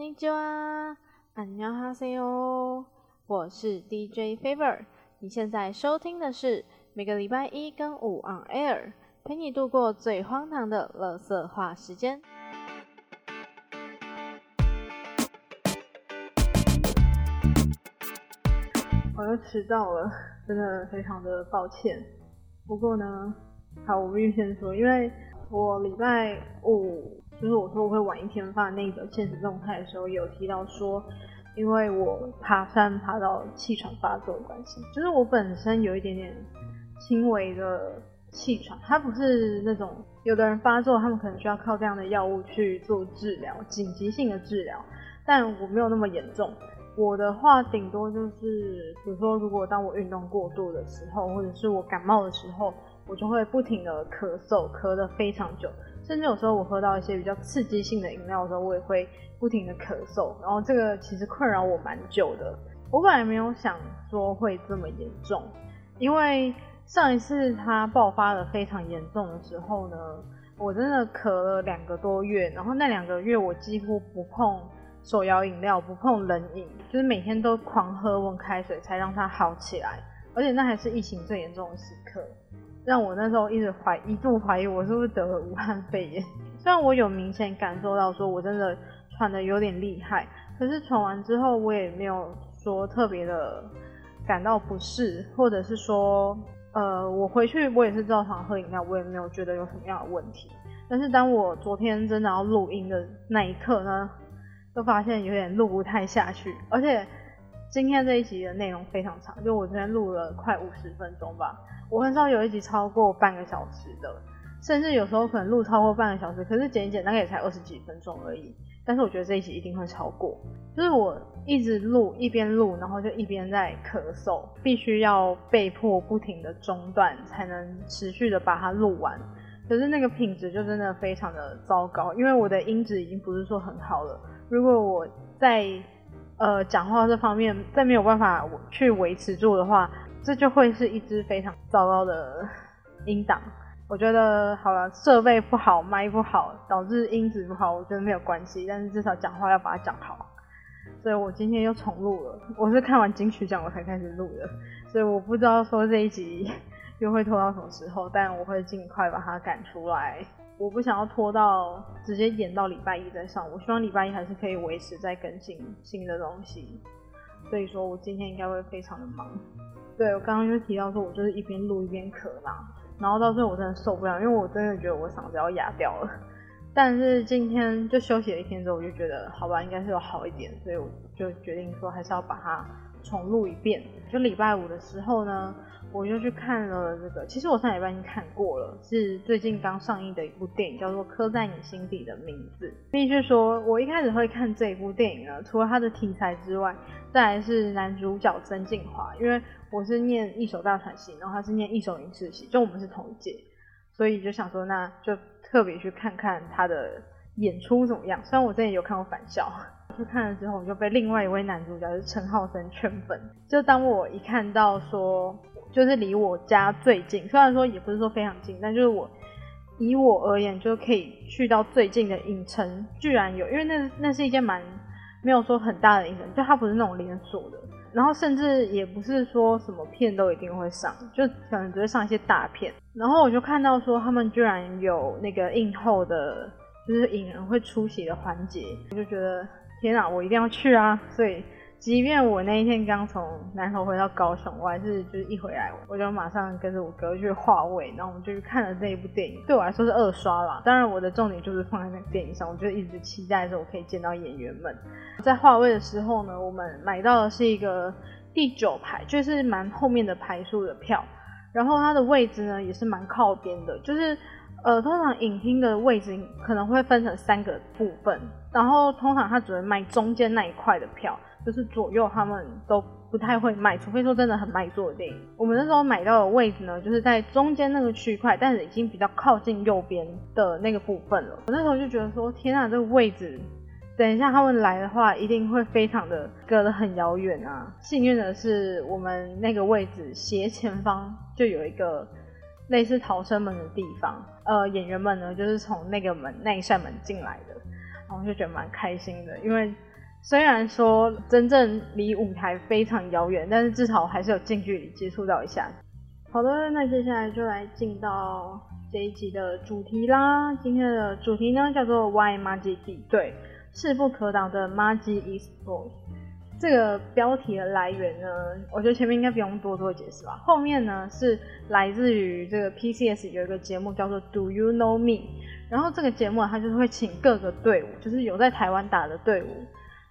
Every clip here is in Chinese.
尼基哇，안녕하세 요， 我是 DJ Favor，你现在收听的是每个礼拜一跟五 on air，陪你度过最荒唐的乐色话时间。我又迟到了，真的非常的抱歉。不过呢，好，我必须先说，因为我礼拜五。 就是我说我会晚一天发那个现实动态的时候，有提到说，因为我爬山爬到气喘发作的关系，就是我本身有一点点轻微的气喘，它不是那种有的人发作，他们可能需要靠这样的药物去做治疗，紧急性的治疗，但我没有那么严重。我的话顶多就是，比如说如果当我运动过度的时候，或者是我感冒的时候，我就会不停的咳嗽，咳得非常久。甚至有时候我喝到一些比较刺激性的饮料的时候，我也会不停的咳嗽，然后这个其实困扰我蛮久的。我本来没有想说会这么严重，因为上一次它爆发的非常严重的时候呢，我真的咳了两个多月，然后那两个月我几乎不碰手摇饮料，不碰冷饮，就是每天都狂喝温开水才让它好起来，而且那还是疫情最严重的时刻。让我那时候一直怀一度怀疑我是不是得了武汉肺炎。虽然我有明显感受到说我真的喘的有点厉害，可是喘完之后我也没有说特别的感到不适，或者是说，呃，我回去我也是照常喝饮料，我也没有觉得有什么样的问题。但是当我昨天真的要录音的那一刻呢，就发现有点录不太下去，而且今天这一集的内容非常长，就我昨天录了快五十分钟吧。我很少有一集超过半个小时的，甚至有时候可能录超过半个小时，可是剪一剪大概也才二十几分钟而已。但是我觉得这一集一定会超过，就是我一直录一边录，然后就一边在咳嗽，必须要被迫不停的中断才能持续的把它录完。可是那个品质就真的非常的糟糕，因为我的音质已经不是说很好了。如果我在呃讲话这方面再没有办法去维持住的话，这就会是一支非常糟糕的音档。我觉得好了，设备不好，麦不好，导致音质不好，我觉得没有关系。但是至少讲话要把它讲好。所以我今天又重录了。我是看完金曲奖我才开始录的，所以我不知道说这一集又会拖到什么时候，但我会尽快把它赶出来。我不想要拖到直接演到礼拜一再上，我希望礼拜一还是可以维持在更新新的东西。所以说我今天应该会非常的忙。对我刚刚就提到说，我就是一边录一边咳嘛，然后到最后我真的受不了，因为我真的觉得我嗓子要哑掉了。但是今天就休息了一天之后，我就觉得好吧，应该是有好一点，所以我就决定说还是要把它重录一遍。就礼拜五的时候呢。我就去看了这个，其实我上礼拜已经看过了，是最近刚上映的一部电影，叫做《刻在你心底的名字》。必须说，我一开始会看这一部电影呢，除了它的题材之外，再来是男主角曾静华，因为我是念一手大传系，然后他是念一手影视系，就我们是同一届，所以就想说，那就特别去看看他的演出怎么样。虽然我之前有看过《返校》，去看了之后，我就被另外一位男主角就是陈浩森圈粉。就当我一看到说。就是离我家最近，虽然说也不是说非常近，但就是我以我而言，就可以去到最近的影城，居然有，因为那那是一间蛮没有说很大的影城，就它不是那种连锁的，然后甚至也不是说什么片都一定会上，就可能只会上一些大片。然后我就看到说他们居然有那个映后的，就是影人会出席的环节，我就觉得天啊，我一定要去啊！所以。即便我那一天刚从南投回到高雄，我还是就是一回来我就马上跟着我哥去画位，然后我们就去看了这一部电影。对我来说是二刷啦，当然我的重点就是放在那个电影上，我就一直期待着我可以见到演员们。在画位的时候呢，我们买到的是一个第九排，就是蛮后面的排数的票，然后它的位置呢也是蛮靠边的，就是呃通常影厅的位置可能会分成三个部分，然后通常它只会卖中间那一块的票。就是左右他们都不太会卖，除非说真的很卖座的电影。我们那时候买到的位置呢，就是在中间那个区块，但是已经比较靠近右边的那个部分了。我那时候就觉得说，天啊，这个位置，等一下他们来的话，一定会非常的隔得很遥远啊。幸运的是，我们那个位置斜前方就有一个类似逃生门的地方，呃，演员们呢就是从那个门那一扇门进来的，然后就觉得蛮开心的，因为。虽然说真正离舞台非常遥远，但是至少还是有近距离接触到一下。好的，那接下来就来进到这一集的主题啦。今天的主题呢叫做 Why Magic 敌对，势不可挡的 Magic Esports。这个标题的来源呢，我觉得前面应该不用多做解释吧。后面呢是来自于这个 PCS 有一个节目叫做 Do You Know Me，然后这个节目它就是会请各个队伍，就是有在台湾打的队伍。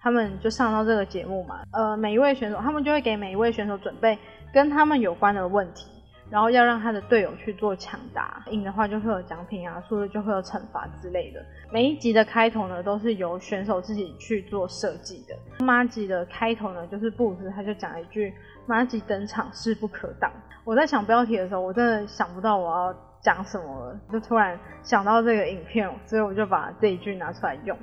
他们就上到这个节目嘛，呃，每一位选手，他们就会给每一位选手准备跟他们有关的问题，然后要让他的队友去做抢答，赢的话就会有奖品啊，输了就会有惩罚之类的。每一集的开头呢，都是由选手自己去做设计的。马吉的开头呢，就是布斯他就讲一句“马吉登场势不可挡”。我在想标题的时候，我真的想不到我要讲什么了，就突然想到这个影片，所以我就把这一句拿出来用。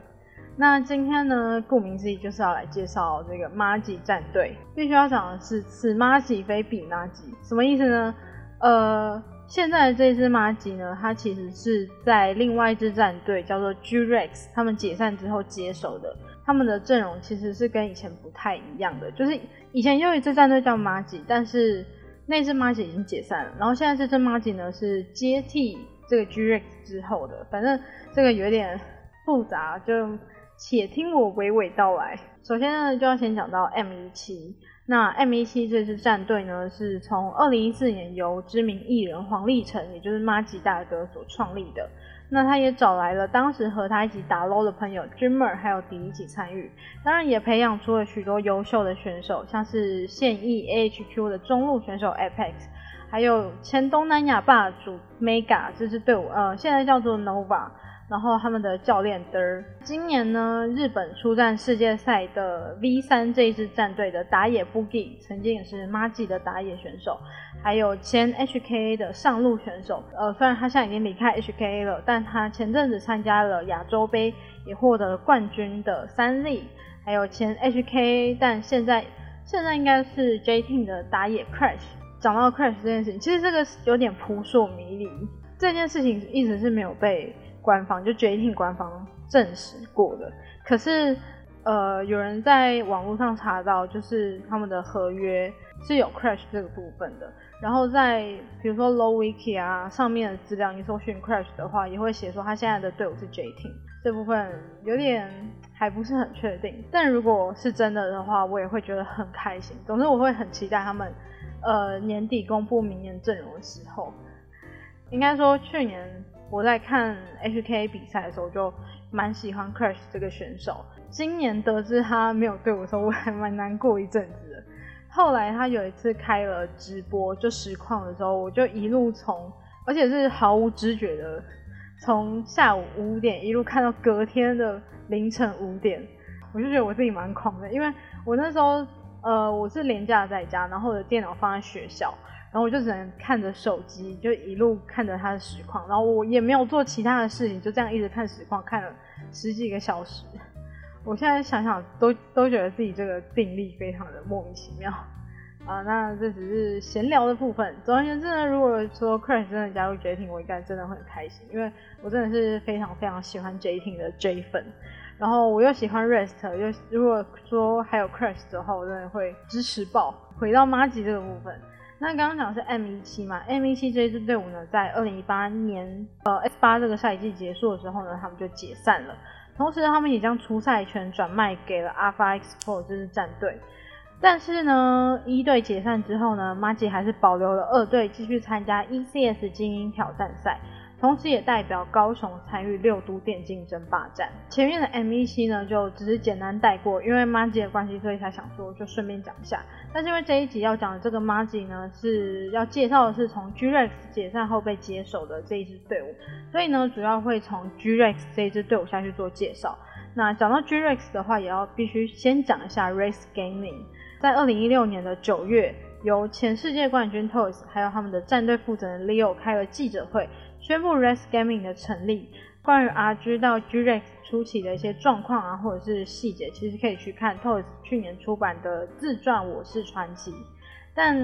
那今天呢，顾名思义就是要来介绍这个马吉战队。必须要讲的是，此马吉非彼马吉，什么意思呢？呃，现在的这只马吉呢，它其实是在另外一支战队叫做 G-Rex，他们解散之后接手的。他们的阵容其实是跟以前不太一样的，就是以前有一支战队叫马吉，但是那支马吉已经解散了。然后现在这支马吉呢，是接替这个 G-Rex 之后的。反正这个有点复杂，就。且听我娓娓道来。首先呢，就要先讲到 M 一七。那 M 一七这支战队呢，是从二零一四年由知名艺人黄立成，也就是马吉大哥所创立的。那他也找来了当时和他一起打 LO 的朋友 Dreamer 还有迪一起参与，当然也培养出了许多优秀的选手，像是现役 AHQ 的中路选手 Apex，还有前东南亚霸主 Mega 这支队伍，呃，现在叫做 Nova。然后他们的教练的，今年呢，日本出战世界赛的 V 三这一支战队的打野 Boogie，曾经也是 m a g 的打野选手，还有前 HKA 的上路选手，呃，虽然他现在已经离开 HKA 了，但他前阵子参加了亚洲杯，也获得了冠军的三 Z，还有前 HKA，但现在现在应该是 J Team 的打野 Crash。讲到 Crash 这件事情，其实这个有点扑朔迷离，这件事情一直是没有被。官方就决定官方证实过的，可是呃，有人在网络上查到，就是他们的合约是有 crash 这个部分的。然后在比如说 low wiki 啊上面的资料，你搜寻 crash 的话，也会写说他现在的队伍是 J team。这部分有点还不是很确定，但如果是真的的话，我也会觉得很开心。总之，我会很期待他们呃年底公布明年阵容的时候。应该说去年。我在看 HK 比赛的时候，就蛮喜欢 Crash 这个选手。今年得知他没有队伍的时候，我还蛮难过一阵子的。后来他有一次开了直播，就实况的时候，我就一路从，而且是毫无知觉的，从下午五点一路看到隔天的凌晨五点，我就觉得我自己蛮狂的，因为我那时候呃我是连假在家，然后我的电脑放在学校。然后我就只能看着手机，就一路看着他的实况，然后我也没有做其他的事情，就这样一直看实况，看了十几个小时。我现在想想，都都觉得自己这个定力非常的莫名其妙啊。那这只是闲聊的部分。总而言之呢，如果说 Crash 真的加入 J Team，我应该真的会很开心，因为我真的是非常非常喜欢 J Team 的 J 粉。然后我又喜欢 Rest，又如果说还有 Crash 的话，我真的会支持爆。回到 Magi 这个部分。那刚刚讲的是 M 一七嘛，M 一七这支队伍呢，在二零一八年呃 S 八这个赛季结束的时候呢，他们就解散了。同时，他们也将出赛权转卖给了 Alpha X Pro 这支战队。但是呢，一队解散之后呢马姐还是保留了二队，继续参加 ECS 精英挑战赛。同时，也代表高雄参与六都电竞争霸战。前面的 M E C 呢，就只是简单带过，因为 Magi 的关系，所以才想说就顺便讲一下。但是因为这一集要讲的这个 Magi 呢，是要介绍的是从 G Rex 解散后被接手的这一支队伍，所以呢，主要会从 G Rex 这支队伍下去做介绍。那讲到 G Rex 的话，也要必须先讲一下 Race Gaming，在二零一六年的九月，由前世界冠军 Toys 还有他们的战队负责人 Leo 开了记者会。宣布 Res Gaming 的成立，关于 RG 到 G-Rex 初期的一些状况啊，或者是细节，其实可以去看 Toys 去年出版的自传《我是传奇》。但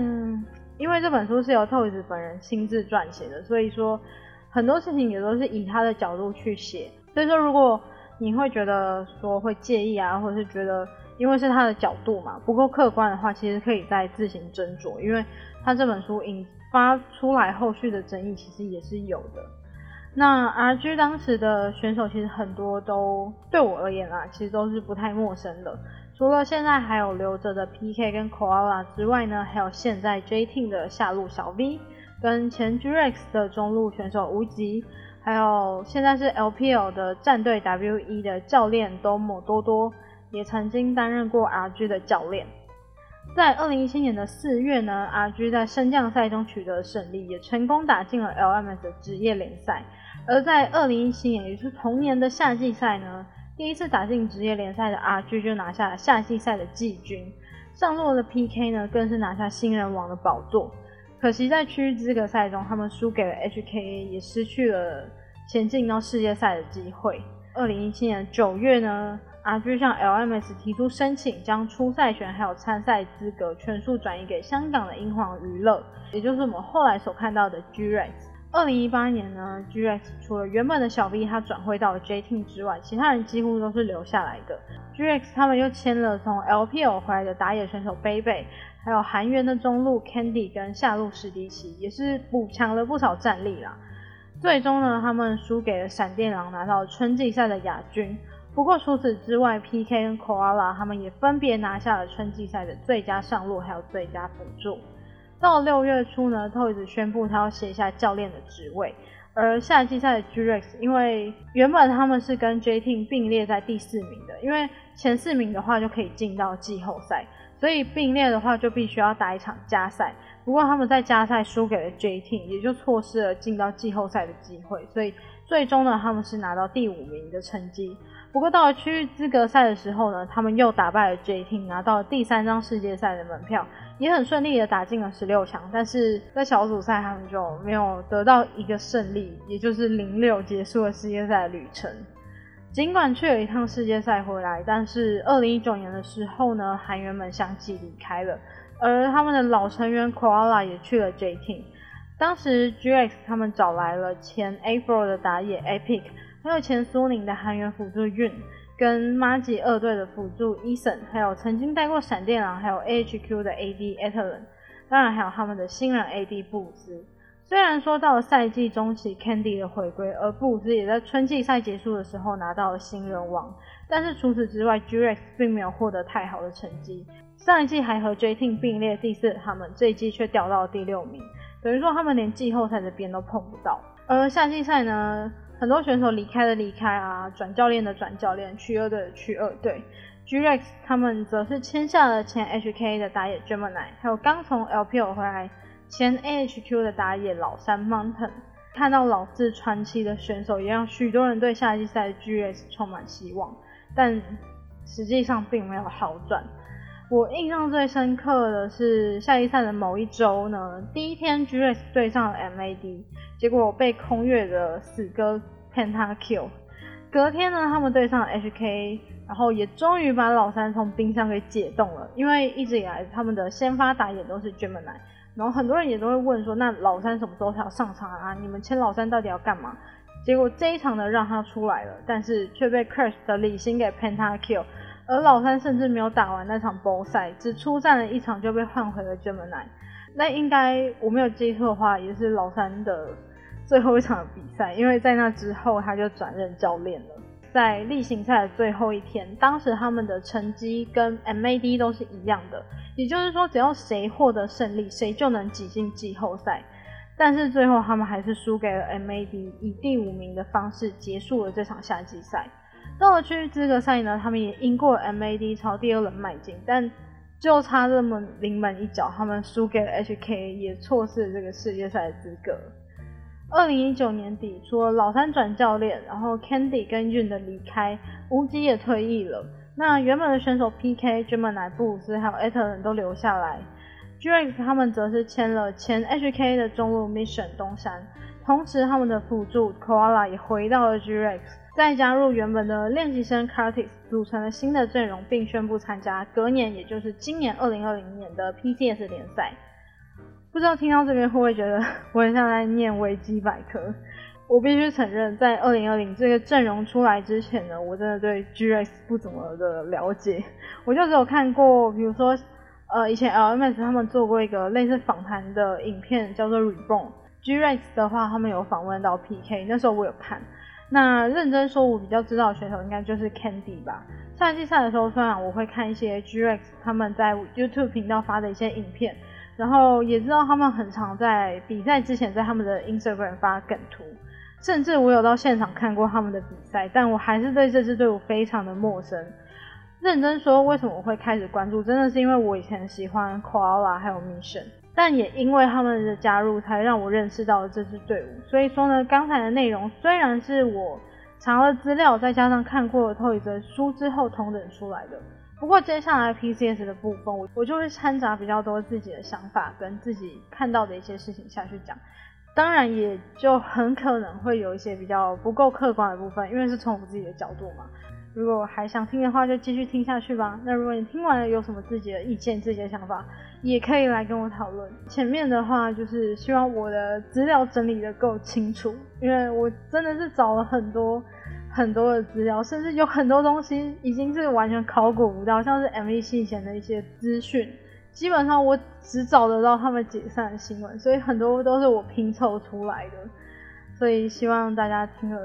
因为这本书是由 Toys 本人亲自撰写的，所以说很多事情也都是以他的角度去写。所以说，如果你会觉得说会介意啊，或者是觉得因为是他的角度嘛不够客观的话，其实可以再自行斟酌，因为他这本书引发出来后续的争议其实也是有的。那 RG 当时的选手其实很多都对我而言啊，其实都是不太陌生的。除了现在还有留着的 PK 跟 Koala 之外呢，还有现在 J T 的下路小 V，跟前 G-Rex 的中路选手无极，还有现在是 LPL 的战队 WE 的教练多摩多多，也曾经担任过 RG 的教练。在二零一七年的四月呢，RG 在升降赛中取得胜利，也成功打进了 LMS 的职业联赛。而在二零一七年，也是同年的夏季赛呢。第一次打进职业联赛的 RG 就拿下了夏季赛的季军，上路的 PK 呢更是拿下新人王的宝座。可惜在区域资格赛中，他们输给了 HKA，也失去了前进到世界赛的机会。二零一七年九月呢，RG 向 LMS 提出申请，将初赛权还有参赛资格全数转移给香港的英皇娱乐，也就是我们后来所看到的 G-Rex。二零一八年呢，G-Rex 除了原本的小 V 他转会到了 J Team 之外，其他人几乎都是留下来的。G-Rex 他们又签了从 LPL 回来的打野选手贝贝，还有韩援的中路 Candy 跟下路史迪奇，也是补强了不少战力啦。最终呢，他们输给了闪电狼，拿到春季赛的亚军。不过除此之外，PK 跟 Koala 他们也分别拿下了春季赛的最佳上路还有最佳辅助。到六月初呢，Toys 宣布他要卸下教练的职位，而夏季赛的 G-Rex 因为原本他们是跟 J Team 并列在第四名的，因为前四名的话就可以进到季后赛，所以并列的话就必须要打一场加赛。不过他们在加赛输给了 J Team，也就错失了进到季后赛的机会，所以最终呢他们是拿到第五名的成绩。不过到了区域资格赛的时候呢，他们又打败了 J Team，拿到了第三张世界赛的门票。也很顺利的打进了十六强，但是在小组赛他们就没有得到一个胜利，也就是零六结束了世界赛的旅程。尽管去了一趟世界赛回来，但是二零一九年的时候呢，韩援们相继离开了，而他们的老成员 Koala 也去了 J Team。当时 GX 他们找来了前 Apl 的打野 Epic，还有前苏宁的韩援辅助 Yun。跟马吉二队的辅助 eson，还有曾经带过闪电狼，还有 AHQ 的 AD Ethan，当然还有他们的新人 AD 布斯。虽然说到了赛季中期，Candy 的回归，而布斯也在春季赛结束的时候拿到了新人王，但是除此之外，G-Rex 并没有获得太好的成绩。上一季还和 J Team 并列第四，他们这一季却掉到了第六名，等于说他们连季后赛的边都碰不到。而夏季赛呢？很多选手离开的离开啊，转教练的转教练，去二队的去二队。G-Rex 他们则是签下了前 HK 的打野 Gemini，还有刚从 LPL 回来前 AHQ 的打野老三 Mountain。看到老四传奇的选手，也让许多人对夏季赛 G-Rex 充满希望，但实际上并没有好转。我印象最深刻的是夏季赛的某一周呢，第一天 G-Rex 对上了 MAD。结果被空月的死哥 Pentakill，隔天呢，他们对上了 HK，然后也终于把老三从冰箱给解冻了。因为一直以来他们的先发打野都是 Gemini，然后很多人也都会问说，那老三什么时候才要上场啊？你们签老三到底要干嘛？结果这一场呢让他出来了，但是却被 Crash 的李星给 Pentakill，而老三甚至没有打完那场 BO 赛，只出战了一场就被换回了 Gemini。那应该我没有记错的话，也是老三的。最后一场比赛，因为在那之后他就转任教练了。在例行赛的最后一天，当时他们的成绩跟 MAD 都是一样的，也就是说，只要谁获得胜利，谁就能挤进季后赛。但是最后他们还是输给了 MAD，以第五名的方式结束了这场夏季赛。到了区域资格赛呢，他们也赢过 MAD，朝第二轮迈进，但就差这么临门一脚，他们输给了 HK，也错失了这个世界赛的资格。二零一九年底，除了老三转教练，然后 Candy 跟 Yun 的离开，无极也退役了。那原本的选手 PK、Gemini、布鲁斯还有 e t e r 都留下来，G-Rex 他们则是签了前 HK 的中路 Mission 东山，同时他们的辅助 Koala 也回到了 G-Rex，再加入原本的练习生 Curtis，组成了新的阵容，并宣布参加隔年，也就是今年二零二零年的 PCS 联赛。不知道听到这边会不会觉得我很像在念维基百科？我必须承认，在二零二零这个阵容出来之前呢，我真的对 G-Rex 不怎么的了解。我就只有看过，比如说，呃，以前 LMS 他们做过一个类似访谈的影片，叫做 Reborn。G-Rex 的话，他们有访问到 PK，那时候我有看。那认真说，我比较知道的选手应该就是 Candy 吧。夏季赛的时候，虽然我会看一些 G-Rex 他们在 YouTube 频道发的一些影片。然后也知道他们很常在比赛之前在他们的 Instagram 发梗图，甚至我有到现场看过他们的比赛，但我还是对这支队伍非常的陌生。认真说，为什么我会开始关注，真的是因为我以前喜欢 Koala 还有 Mission，但也因为他们的加入，才让我认识到了这支队伍。所以说呢，刚才的内容虽然是我查了资料，再加上看过了透一则书之后同等出来的。不过接下来 PCS 的部分，我我就会掺杂比较多自己的想法跟自己看到的一些事情下去讲，当然也就很可能会有一些比较不够客观的部分，因为是从我自己的角度嘛。如果还想听的话，就继续听下去吧。那如果你听完了有什么自己的意见、自己的想法，也可以来跟我讨论。前面的话就是希望我的资料整理的够清楚，因为我真的是找了很多。很多的资料，甚至有很多东西已经是完全考古不到，像是 MVC 以前的一些资讯，基本上我只找得到他们解散的新闻，所以很多都是我拼凑出来的。所以希望大家听了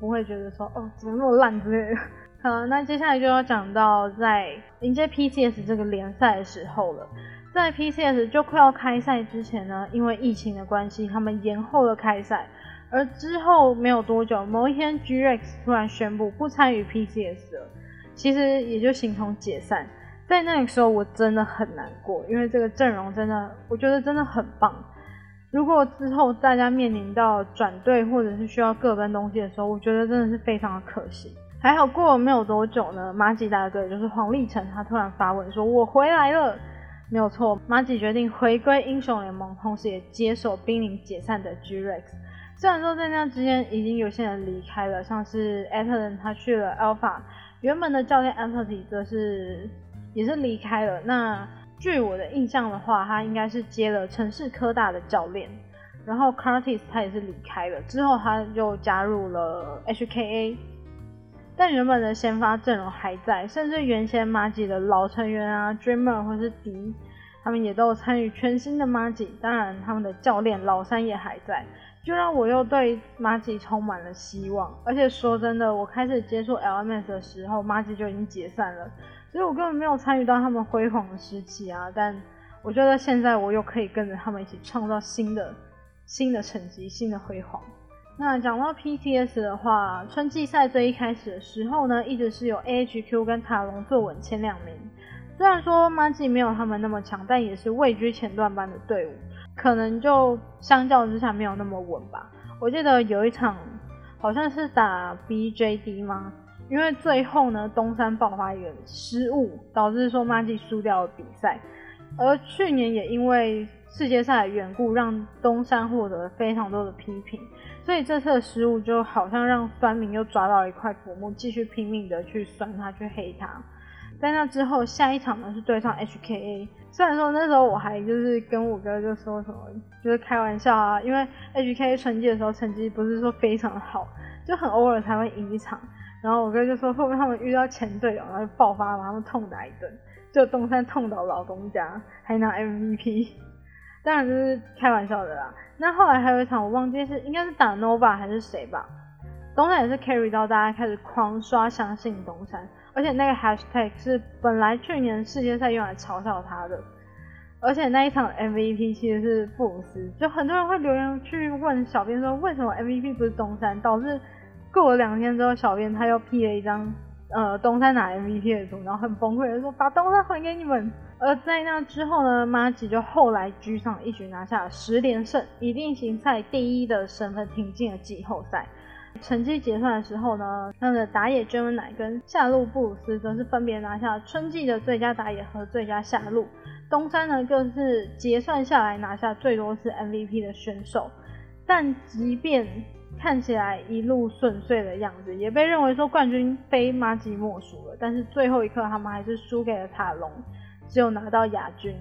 不会觉得说哦怎么那么烂之类的。呃，那接下来就要讲到在迎接 PCS 这个联赛的时候了，在 PCS 就快要开赛之前呢，因为疫情的关系，他们延后了开赛。而之后没有多久，某一天，G-Rex 突然宣布不参与 PCS 了，其实也就形同解散。在那个时候，我真的很难过，因为这个阵容真的，我觉得真的很棒。如果之后大家面临到转队或者是需要各奔东西的时候，我觉得真的是非常的可惜。还好过了没有多久呢，马吉大哥就是黄立成，他突然发文说：“我回来了。”没有错，马吉决定回归英雄联盟，同时也接手濒临解散的 G-Rex。虽然说在那之间已经有些人离开了，像是 a t l a n 他去了 Alpha，原本的教练 Anthony 则是也是离开了。那据我的印象的话，他应该是接了城市科大的教练。然后 Curtis 他也是离开了，之后他就加入了 HKA。但原本的先发阵容还在，甚至原先 Magi 的老成员啊，Dreamer 或是迪，他们也都有参与全新的 Magi。当然，他们的教练老三也还在。就让我又对马吉充满了希望，而且说真的，我开始接触 LMS 的时候，马吉就已经解散了，所以我根本没有参与到他们辉煌的时期啊。但我觉得现在我又可以跟着他们一起创造新的新的成绩、新的辉煌。那讲到 PTS 的话，春季赛最一开始的时候呢，一直是有 AHQ 跟塔隆坐稳前两名。虽然说马吉没有他们那么强，但也是位居前段班的队伍。可能就相较之下没有那么稳吧。我记得有一场好像是打 BJD 吗？因为最后呢东山爆发一个失误，导致说 Magi 输掉了比赛。而去年也因为世界赛的缘故，让东山获得了非常多的批评。所以这次的失误就好像让酸民又抓到一块浮木，继续拼命的去酸他，去黑他。在那之后，下一场呢是对上 HKA。虽然说那时候我还就是跟我哥就说什么，就是开玩笑啊，因为 HKA 春季的时候成绩不是说非常好，就很偶尔才会赢一场。然后我哥就说会不会他们遇到前队友，然后爆发把他们痛打一顿，就东山痛倒老东家，还拿 MVP。当然就是开玩笑的啦。那后来还有一场我忘记是应该是打 Nova 还是谁吧，东山也是 carry 到大家开始狂刷相信东山。而且那个 hashtag 是本来去年世界赛用来嘲笑他的，而且那一场 MVP 其实是布鲁斯，就很多人会留言去问小编说为什么 MVP 不是东山，导致过了两天之后，小编他又 P 了一张呃东山拿 MVP 的图，然后很崩溃的说把东山还给你们。而在那之后呢，马吉就后来居上一举拿下十连胜，以定型赛第一的身份挺进了季后赛。成绩结算的时候呢，他们的打野真文乃跟下路布鲁斯则是分别拿下春季的最佳打野和最佳下路。东山呢更是结算下来拿下最多次 MVP 的选手。但即便看起来一路顺遂的样子，也被认为说冠军非马吉莫属了。但是最后一刻他们还是输给了塔隆，只有拿到亚军。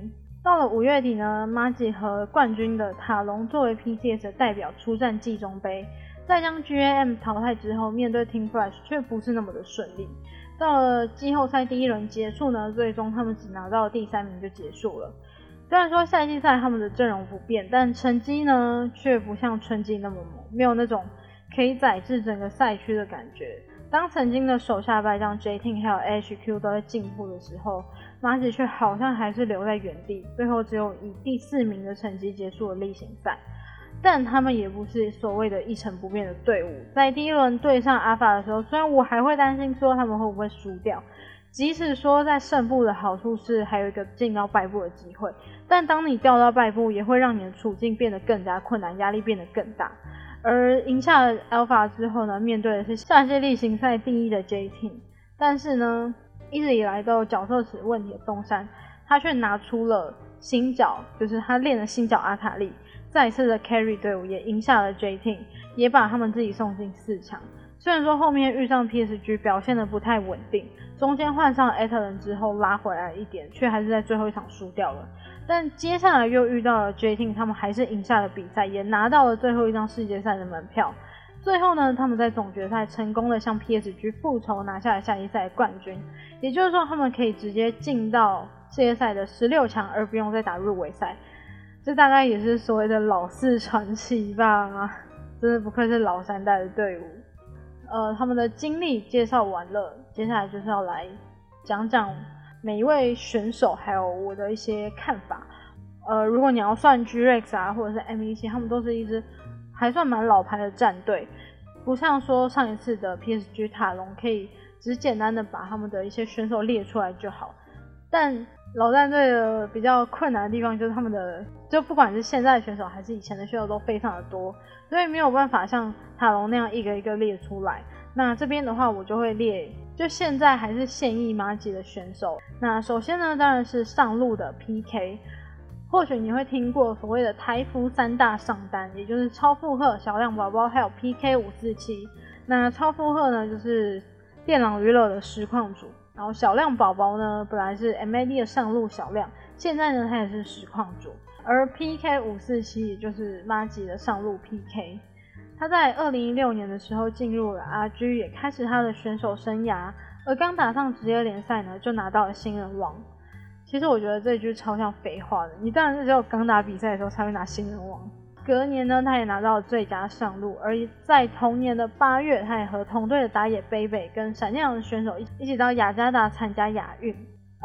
到了五月底呢，马吉和冠军的塔隆作为 PCS 的代表出战季中杯。在将 GAM 淘汰之后，面对 Team Flash 却不是那么的顺利。到了季后赛第一轮结束呢，最终他们只拿到了第三名就结束了。虽然说赛季赛他们的阵容不变，但成绩呢却不像春季那么猛，没有那种可以载至整个赛区的感觉。当曾经的手下败将 J Team 还有 HQ 都在进步的时候，马吉却好像还是留在原地，最后只有以第四名的成绩结束了例行赛。但他们也不是所谓的一成不变的队伍，在第一轮对上阿法的时候，虽然我还会担心说他们会不会输掉，即使说在胜部的好处是还有一个进到败部的机会，但当你掉到败部，也会让你的处境变得更加困难，压力变得更大。而赢下了 Alpha 之后呢，面对的是下届例行赛第一的 J Team，但是呢，一直以来都有角色池问题的东山，他却拿出了新角，就是他练的新角阿卡丽。再一次的 carry 队伍也赢下了 J Team，也把他们自己送进四强。虽然说后面遇上 PSG 表现的不太稳定，中间换上艾特人之后拉回来一点，却还是在最后一场输掉了。但接下来又遇到了 J Team，他们还是赢下了比赛，也拿到了最后一张世界赛的门票。最后呢，他们在总决赛成功的向 PSG 复仇，拿下了下一赛冠军。也就是说，他们可以直接进到世界赛的十六强，而不用再打入围赛。这大概也是所谓的老四传奇吧，真的不愧是老三代的队伍。呃，他们的经历介绍完了，接下来就是要来讲讲每一位选手，还有我的一些看法。呃，如果你要算 G-Rex 啊，或者是 M.E.C，他们都是一支还算蛮老牌的战队，不像说上一次的 P.S.G 塔隆可以只简单的把他们的一些选手列出来就好，但。老战队的比较困难的地方就是他们的，就不管是现在的选手还是以前的选手都非常的多，所以没有办法像塔隆那样一个一个列出来。那这边的话，我就会列，就现在还是现役马吉的选手。那首先呢，当然是上路的 PK，或许你会听过所谓的台服三大上单，也就是超负荷、小亮宝宝还有 PK 五四七。那超负荷呢，就是电脑娱乐的实况组。然后小亮宝宝呢，本来是 MAD 的上路小亮，现在呢他也是实况主。而 PK 五四七也就是马吉的上路 PK，他在二零一六年的时候进入了 RG，也开始他的选手生涯。而刚打上职业联赛呢，就拿到了新人王。其实我觉得这句超像废话的，你当然是只有刚打比赛的时候才会拿新人王。隔年呢，他也拿到了最佳上路，而在同年的八月，他也和同队的打野贝贝跟闪电狼的选手一一起到雅加达参加亚运。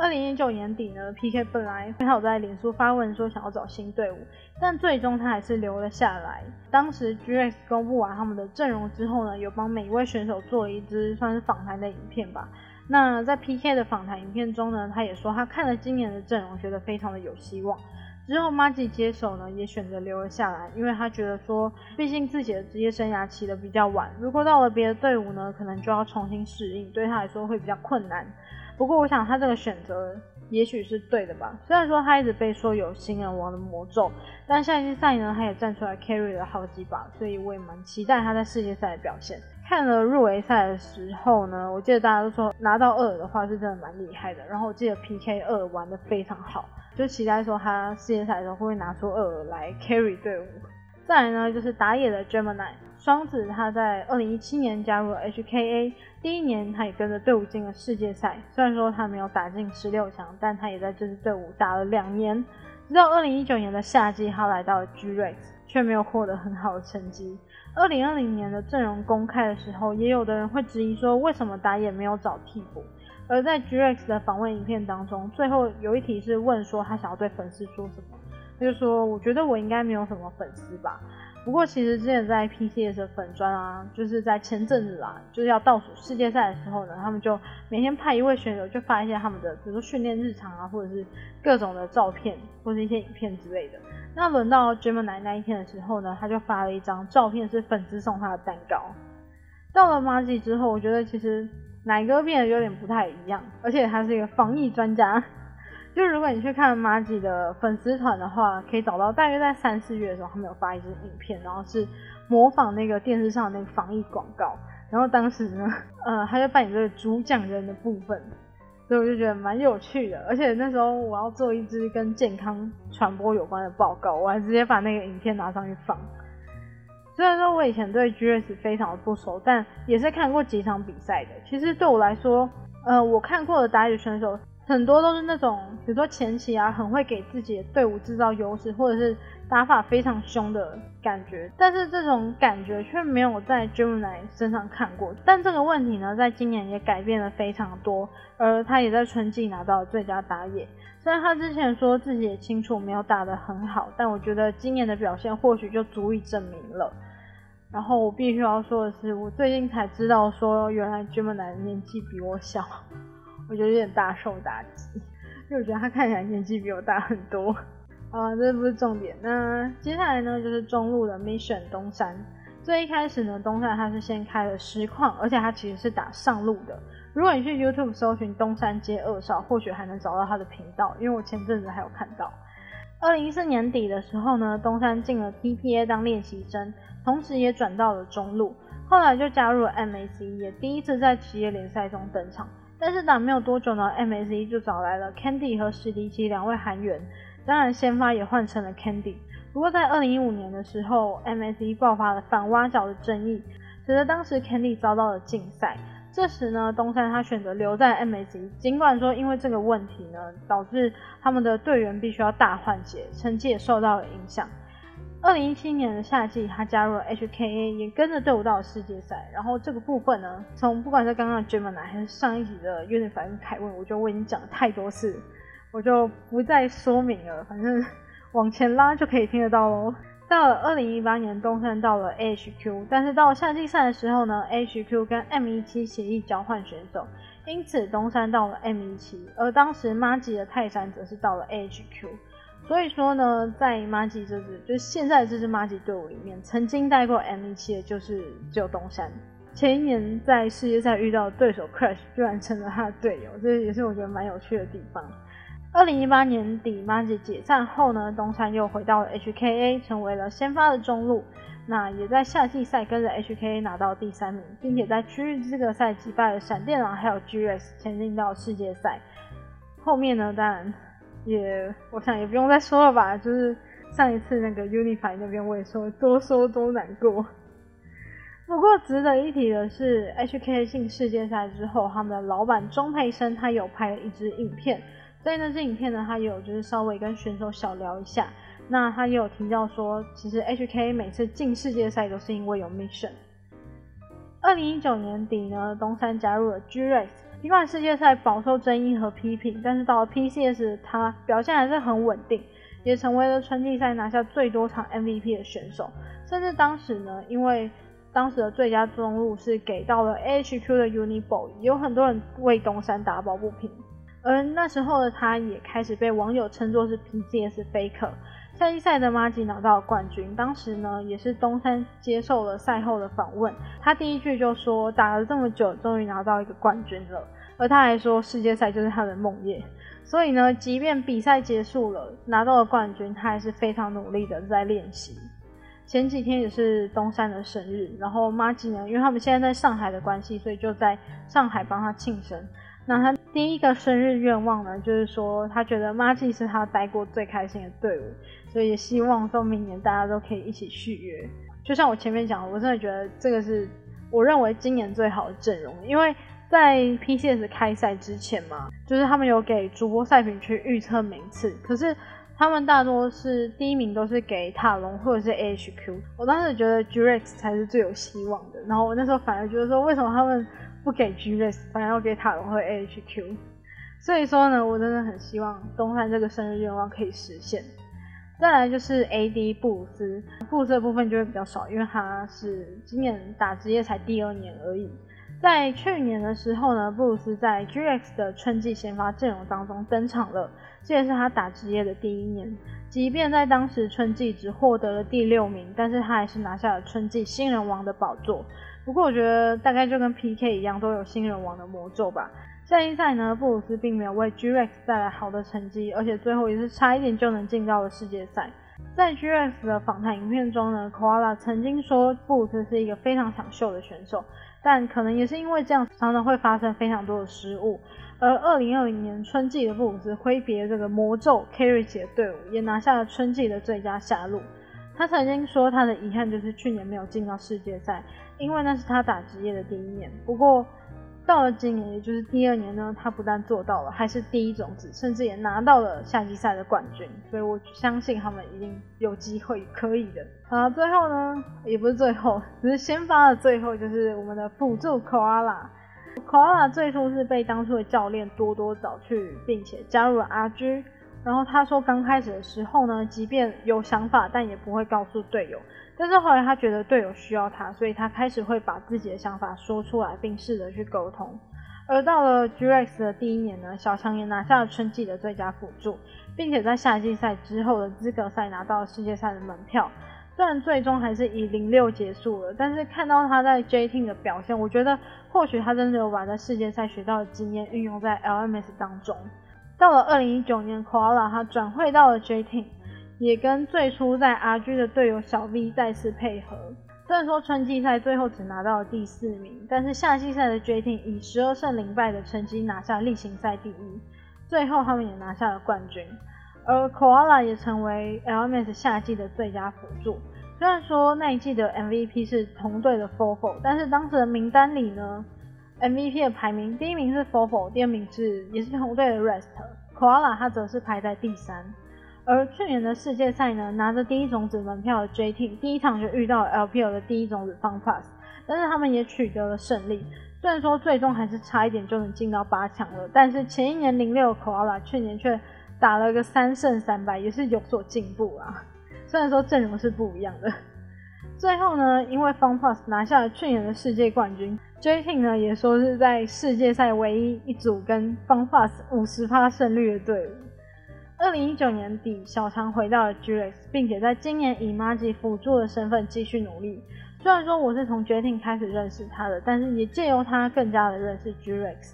二零一九年底呢，PK 本来他有在脸书发文说想要找新队伍，但最终他还是留了下来。当时 GX 公布完他们的阵容之后呢，有帮每一位选手做了一支算是访谈的影片吧。那在 PK 的访谈影片中呢，他也说他看了今年的阵容，觉得非常的有希望。之后 m a g i 接手呢，也选择留了下来，因为他觉得说，毕竟自己的职业生涯起得比较晚，如果到了别的队伍呢，可能就要重新适应，对他来说会比较困难。不过我想他这个选择也许是对的吧。虽然说他一直被说有新人王的魔咒，但下一季赛呢，他也站出来 carry 了好几把，所以我也蛮期待他在世界赛的表现。看了入围赛的时候呢，我记得大家都说拿到二的话是真的蛮厉害的，然后我记得 PK 二玩的非常好。就期待说他世界赛的时候会不会拿出二来 carry 队伍。再来呢，就是打野的 Gemini 双子，他在二零一七年加入了 HKA，第一年他也跟着队伍进了世界赛。虽然说他没有打进十六强，但他也在这支队伍打了两年。直到二零一九年的夏季，他来到了 G-Rex，却没有获得很好的成绩。二零二零年的阵容公开的时候，也有的人会质疑说，为什么打野没有找替补？而在 G-Rex 的访问影片当中，最后有一题是问说他想要对粉丝说什么，他就说我觉得我应该没有什么粉丝吧。不过其实之前在 PCS 的粉砖啊，就是在前阵子啦，就是要倒数世界赛的时候呢，他们就每天派一位选手就发一些他们的，比如说训练日常啊，或者是各种的照片或者一些影片之类的。那轮到 Gemini 那一天的时候呢，他就发了一张照片，是粉丝送他的蛋糕。到了 m a g i 之后，我觉得其实。奶哥变得有点不太一样，而且他是一个防疫专家。就如果你去看马吉的粉丝团的话，可以找到大约在三四月的时候，他们有发一支影片，然后是模仿那个电视上的那个防疫广告。然后当时呢，呃，他就扮演这个主讲人的部分，所以我就觉得蛮有趣的。而且那时候我要做一支跟健康传播有关的报告，我还直接把那个影片拿上去放。虽然说我以前对 G S 非常的不熟，但也是看过几场比赛的。其实对我来说，呃，我看过的打野选手很多都是那种，比如说前期啊，很会给自己的队伍制造优势，或者是打法非常凶的感觉。但是这种感觉却没有在 Gemini 身上看过。但这个问题呢，在今年也改变了非常多，而他也在春季拿到了最佳打野。虽然他之前说自己也清楚没有打得很好，但我觉得今年的表现或许就足以证明了。然后我必须要说的是，我最近才知道说，原来 Gemini 年纪比我小，我觉得有点大受打击，因为我觉得他看起来年纪比我大很多。啊，这不是重点。那接下来呢，就是中路的 Mission 东山。最一开始呢，东山他是先开了实况，而且他其实是打上路的。如果你去 YouTube 搜寻东山街二少，或许还能找到他的频道，因为我前阵子还有看到。二零一四年底的时候呢，东山进了 TPA 当练习生。同时也转到了中路，后来就加入了 MAC，也第一次在职业联赛中登场。但是打没有多久呢，MAC 就找来了 Candy 和史迪奇两位韩援，当然先发也换成了 Candy。不过在二零一五年的时候，MAC 爆发了反挖角的争议，使得当时 Candy 遭到了禁赛。这时呢，东山他选择留在 MAC，尽管说因为这个问题呢，导致他们的队员必须要大换血，成绩也受到了影响。二零一七年的夏季，他加入了 HKA，也跟着队伍到了世界赛。然后这个部分呢，从不管是刚刚的 Gemini 还是上一集的 Unify 跟凯文，我觉得我已经讲了太多次，我就不再说明了。反正往前拉就可以听得到喽。到了二零一八年，东山到了 HQ，但是到了夏季赛的时候呢，HQ 跟 M 一七协议交换选手，因此东山到了 M 一七，而当时 m a g i 的泰山则是到了 HQ。所以说呢，在马吉这支，就是现在这支马吉队伍里面，曾经带过 M17 的就是只有东山。前一年在世界赛遇到对手 Crash，居然成了他的队友，这也是我觉得蛮有趣的地方。二零一八年底马吉解散后呢，东山又回到了 HKA，成为了先发的中路。那也在夏季赛跟着 HKA 拿到第三名，并且在区域资格赛击败了闪电狼还有 GS，前进到世界赛。后面呢，当然。也，我想也不用再说了吧。就是上一次那个 Unify 那边，我也说多说多难过。不过值得一提的是，HK 进世界赛之后，他们的老板钟培生他有拍了一支影片，所以那支影片呢，他有就是稍微跟选手小聊一下。那他也有提到说，其实 HK 每次进世界赛都是因为有 mission。二零一九年底呢，东山加入了 G Race。尽管世界赛饱受争议和批评，但是到了 PCS，他表现还是很稳定，也成为了春季赛拿下最多场 MVP 的选手。甚至当时呢，因为当时的最佳中路是给到了 HQ 的 Uniboy，有很多人为东山打抱不平。而那时候的他，也开始被网友称作是 PCS Faker。赛季赛的马吉拿到了冠军，当时呢也是东山接受了赛后的访问，他第一句就说打了这么久，终于拿到一个冠军了，而他还说世界赛就是他的梦魇，所以呢，即便比赛结束了，拿到了冠军，他还是非常努力的在练习。前几天也是东山的生日，然后马吉呢，因为他们现在在上海的关系，所以就在上海帮他庆生。那他第一个生日愿望呢，就是说他觉得马吉是他待过最开心的队伍。所以也希望说明年大家都可以一起续约。就像我前面讲的，我真的觉得这个是我认为今年最好的阵容，因为在 PCS 开赛之前嘛，就是他们有给主播赛评去预测名次，可是他们大多是第一名都是给塔隆或者是 HQ。我当时觉得 Grex 才是最有希望的，然后我那时候反而觉得说，为什么他们不给 Grex，反而要给塔隆和 AHQ？所以说呢，我真的很希望东汉这个生日愿望可以实现。再来就是 A.D. 布鲁斯，布鲁斯的部分就会比较少，因为他是今年打职业才第二年而已。在去年的时候呢，布鲁斯在 G.X 的春季先发阵容当中登场了，这也是他打职业的第一年。即便在当时春季只获得了第六名，但是他还是拿下了春季新人王的宝座。不过我觉得大概就跟 P.K 一样，都有新人王的魔咒吧。赛季赛呢，布鲁斯并没有为 G-Rex 带来好的成绩，而且最后也是差一点就能进到了世界赛。在 G-Rex 的访谈影片中呢，Koala 曾经说布鲁斯是一个非常抢秀的选手，但可能也是因为这样，常常会发生非常多的失误。而2020年春季的布鲁斯挥别这个魔咒 Carry 起的队伍，也拿下了春季的最佳下路。他曾经说他的遗憾就是去年没有进到世界赛，因为那是他打职业的第一年。不过到了今年，也就是第二年呢，他不但做到了，还是第一种子，甚至也拿到了夏季赛的冠军。所以我相信他们一定有机会可以的。好，最后呢，也不是最后，只是先发的最后就是我们的辅助 Koala。Koala 最初是被当初的教练多多找去，并且加入了 RG。然后他说，刚开始的时候呢，即便有想法，但也不会告诉队友。但是后来他觉得队友需要他，所以他开始会把自己的想法说出来，并试着去沟通。而到了 G-Rex 的第一年呢，小强也拿下了春季的最佳辅助，并且在夏季赛之后的资格赛拿到了世界赛的门票。虽然最终还是以零六结束了，但是看到他在 J-Team 的表现，我觉得或许他真的有把在世界赛学到的经验运用在 LMS 当中。到了二零一九年，Koala 他转会到了 J Team，也跟最初在 RG 的队友小 V 再次配合。虽然说春季赛最后只拿到了第四名，但是夏季赛的 J T 以十二胜零败的成绩拿下例行赛第一，最后他们也拿下了冠军。而 Koala 也成为 LMS 夏季的最佳辅助。虽然说那一季的 MVP 是同队的 Fofo，但是当时的名单里呢？MVP 的排名，第一名是 Fofo，第二名是也是同队的 Rest，Koala 他则是排在第三。而去年的世界赛呢，拿着第一种子门票的 JT，第一场就遇到了 LPL 的第一种子 FunPlus，但是他们也取得了胜利。虽然说最终还是差一点就能进到八强了，但是前一年零六 Koala 去年却打了个三胜三败，也是有所进步啊。虽然说阵容是不一样的。最后呢，因为 FunPlus 拿下了去年的世界冠军。，JT 呢也说是在世界赛唯一一组跟 FunPlus 五十趴胜率的队伍。二零一九年底，小强回到了 GX，并且在今年以 Magi 辅助的身份继续努力。虽然说我是从决定开始认识他的，但是也借由他更加的认识 GX。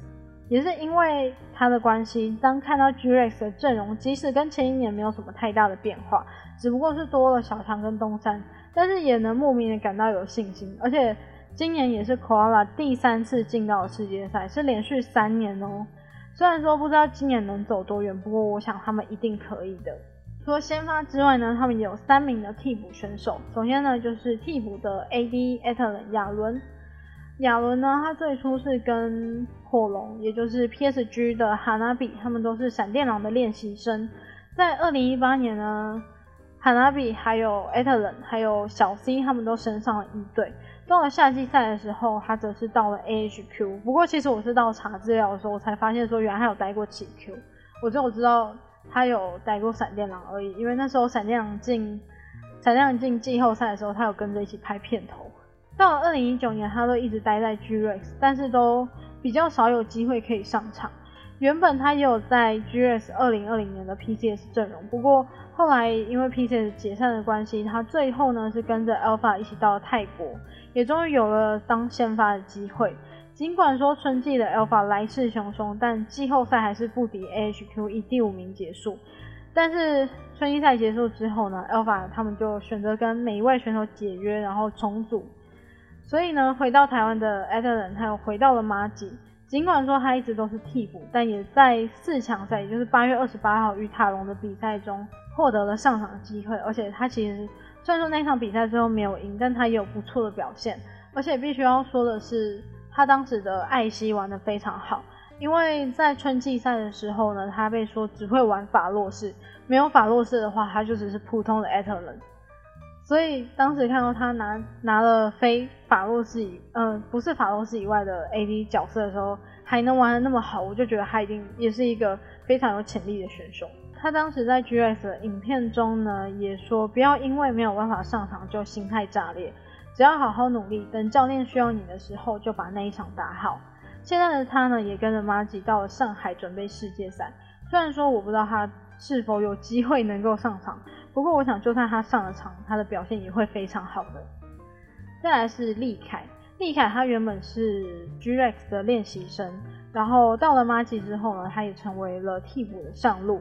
也是因为他的关系，当看到 GX 的阵容，即使跟前一年没有什么太大的变化，只不过是多了小强跟东山，但是也能莫名的感到有信心，而且。今年也是 Koala 第三次进到世界赛，是连续三年哦。虽然说不知道今年能走多远，不过我想他们一定可以的。除了先发之外呢，他们有三名的替补选手。首先呢，就是替补的 AD 艾特伦亚伦。亚伦呢，他最初是跟火龙，也就是 PSG 的哈纳比，他们都是闪电狼的练习生。在二零一八年呢，哈纳比还有艾特伦还有小 C 他们都升上了一队。到了夏季赛的时候，他则是到了 AHQ。不过，其实我是到查资料的时候，我才发现说，原来他有待过几 Q。我只有知道他有待过闪电狼而已，因为那时候闪电狼进闪电狼进季后赛的时候，他有跟着一起拍片头。到了二零一九年，他都一直待在 GREX，但是都比较少有机会可以上场。原本他也有在 GREX 二零二零年的 PCS 阵容，不过后来因为 PCS 解散的关系，他最后呢是跟着 Alpha 一起到了泰国。也终于有了当先发的机会。尽管说春季的 Alpha 来势汹汹，但季后赛还是不敌 AHQ，以第五名结束。但是春季赛结束之后呢，Alpha 他们就选择跟每一位选手解约，然后重组。所以呢，回到台湾的 Adelan 他又回到了马吉。尽管说他一直都是替补，但也在四强赛，也就是八月二十八号与塔隆的比赛中获得了上场的机会，而且他其实。虽然说那场比赛最后没有赢，但他也有不错的表现。而且必须要说的是，他当时的艾希玩的非常好。因为在春季赛的时候呢，他被说只会玩法洛士，没有法洛士的话，他就只是普通的艾特伦。所以当时看到他拿拿了非法洛斯以，嗯，不是法洛斯以外的 AD 角色的时候，还能玩的那么好，我就觉得他一定也是一个非常有潜力的选手。他当时在 GX 的影片中呢，也说不要因为没有办法上场就心态炸裂，只要好好努力，等教练需要你的时候就把那一场打好。现在的他呢，也跟着马吉到了上海准备世界赛。虽然说我不知道他是否有机会能够上场，不过我想就算他上了场，他的表现也会非常好的。再来是利凯，利凯他原本是 GEX 的练习生，然后到了马吉之后呢，他也成为了替补的上路。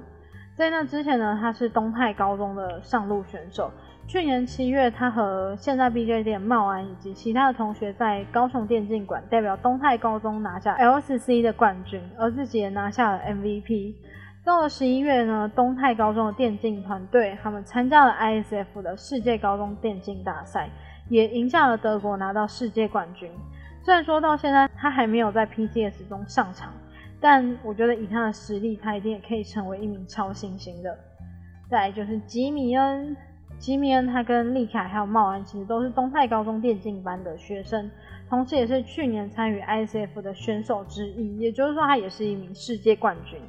在那之前呢，他是东泰高中的上路选手。去年七月，他和现在 BJ 店茂安以及其他的同学在高雄电竞馆代表东泰高中拿下 LCC 的冠军，而自己也拿下了 MVP。到了十一月呢，东泰高中的电竞团队他们参加了 ISF 的世界高中电竞大赛，也赢下了德国，拿到世界冠军。虽然说到现在他还没有在 PCS 中上场，但我觉得以他的实力，他一定也可以成为一名超新星的。再就是吉米恩，吉米恩他跟利凯还有茂安其实都是东泰高中电竞班的学生，同时也是去年参与 ISF 的选手之一，也就是说他也是一名世界冠军。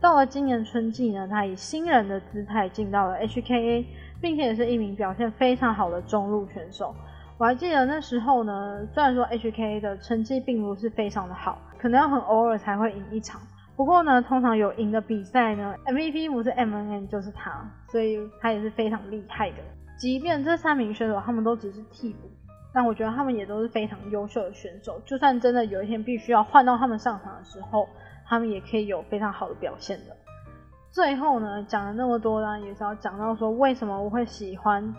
到了今年春季呢，他以新人的姿态进到了 HKA，并且也是一名表现非常好的中路选手。我还记得那时候呢，虽然说 HKA 的成绩并不是非常的好，可能要很偶尔才会赢一场。不过呢，通常有赢的比赛呢，MVP 不是 MNN 就是他，所以他也是非常厉害的。即便这三名选手他们都只是替补，但我觉得他们也都是非常优秀的选手。就算真的有一天必须要换到他们上场的时候，他们也可以有非常好的表现的。最后呢，讲了那么多呢，也是要讲到说为什么我会喜欢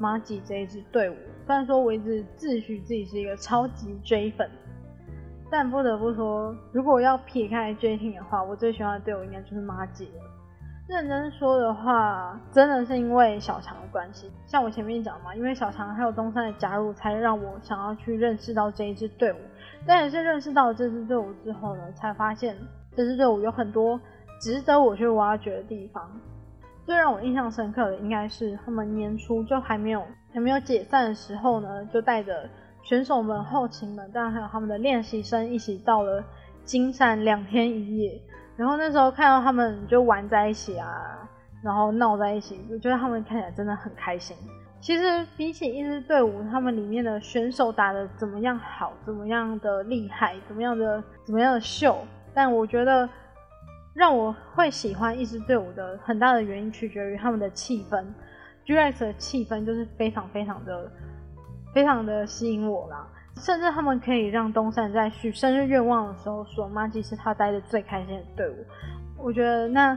马吉这一支队伍。虽然说我一直自诩自己是一个超级追粉。但不得不说，如果要撇开 J Team 的话，我最喜欢的队伍应该就是马吉了。认真说的话，真的是因为小强的关系。像我前面讲嘛，因为小强还有东山的加入，才让我想要去认识到这一支队伍。但也是认识到这支队伍之后呢，才发现这支队伍有很多值得我去挖掘的地方。最让我印象深刻的，应该是他们年初就还没有还没有解散的时候呢，就带着。选手们、后勤们，当然还有他们的练习生，一起到了金山两天一夜。然后那时候看到他们就玩在一起啊，然后闹在一起，我觉得他们看起来真的很开心。其实比起一支队伍，他们里面的选手打的怎么样好，怎么样的厉害，怎么样的怎么样的秀，但我觉得让我会喜欢一支队伍的很大的原因，取决于他们的气氛。G-Rex 的气氛就是非常非常的。非常的吸引我啦，甚至他们可以让东山在许生日愿望的时候说妈吉是他待的最开心的队伍。我觉得那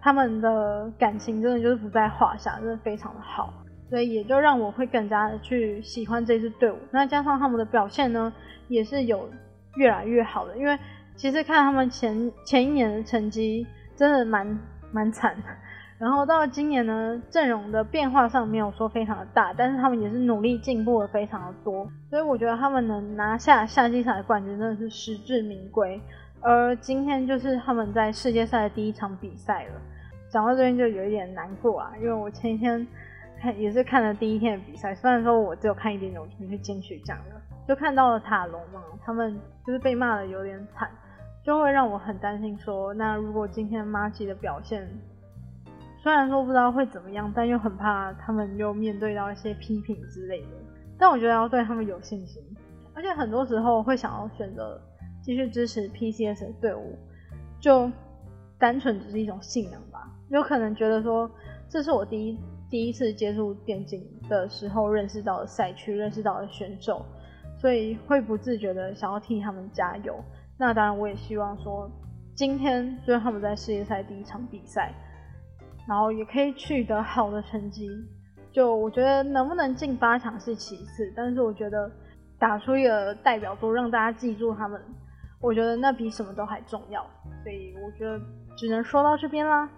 他们的感情真的就是不在话下，真的非常的好，所以也就让我会更加的去喜欢这支队伍。那加上他们的表现呢，也是有越来越好的。因为其实看他们前前一年的成绩，真的蛮蛮惨。然后到今年呢，阵容的变化上没有说非常的大，但是他们也是努力进步了非常的多，所以我觉得他们能拿下夏季赛的冠军真的是实至名归。而今天就是他们在世界赛的第一场比赛了，讲到这边就有一点难过啊，因为我前一天看也是看了第一天的比赛，虽然说我只有看一点点，我就去进去讲了，就看到了塔隆嘛，他们就是被骂的有点惨，就会让我很担心说，那如果今天马吉的表现。虽然说不知道会怎么样，但又很怕他们又面对到一些批评之类的。但我觉得要对他们有信心，而且很多时候会想要选择继续支持 PCS 的队伍，就单纯只是一种信仰吧。有可能觉得说这是我第一第一次接触电竞的时候认识到的赛区，认识到的选手，所以会不自觉的想要替他们加油。那当然，我也希望说今天虽然他们在世界赛第一场比赛。然后也可以取得好的成绩，就我觉得能不能进八强是其次，但是我觉得打出一个代表作，让大家记住他们，我觉得那比什么都还重要。所以我觉得只能说到这边啦。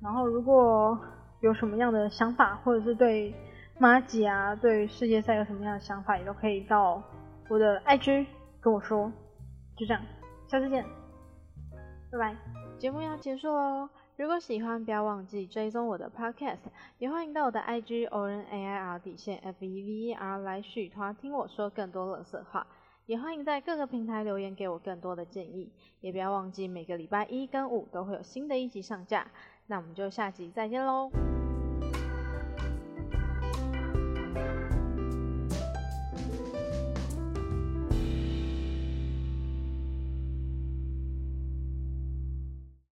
然后如果有什么样的想法，或者是对马吉啊，对世界赛有什么样的想法，也都可以到我的 IG 跟我说。就这样，下次见，拜拜。节目要结束喽。如果喜欢，不要忘记追踪我的 Podcast，也欢迎到我的 IG o r n a i r 底线 F E V E R 来续团听我说更多冷色话，也欢迎在各个平台留言给我更多的建议，也不要忘记每个礼拜一跟五都会有新的一集上架，那我们就下集再见喽。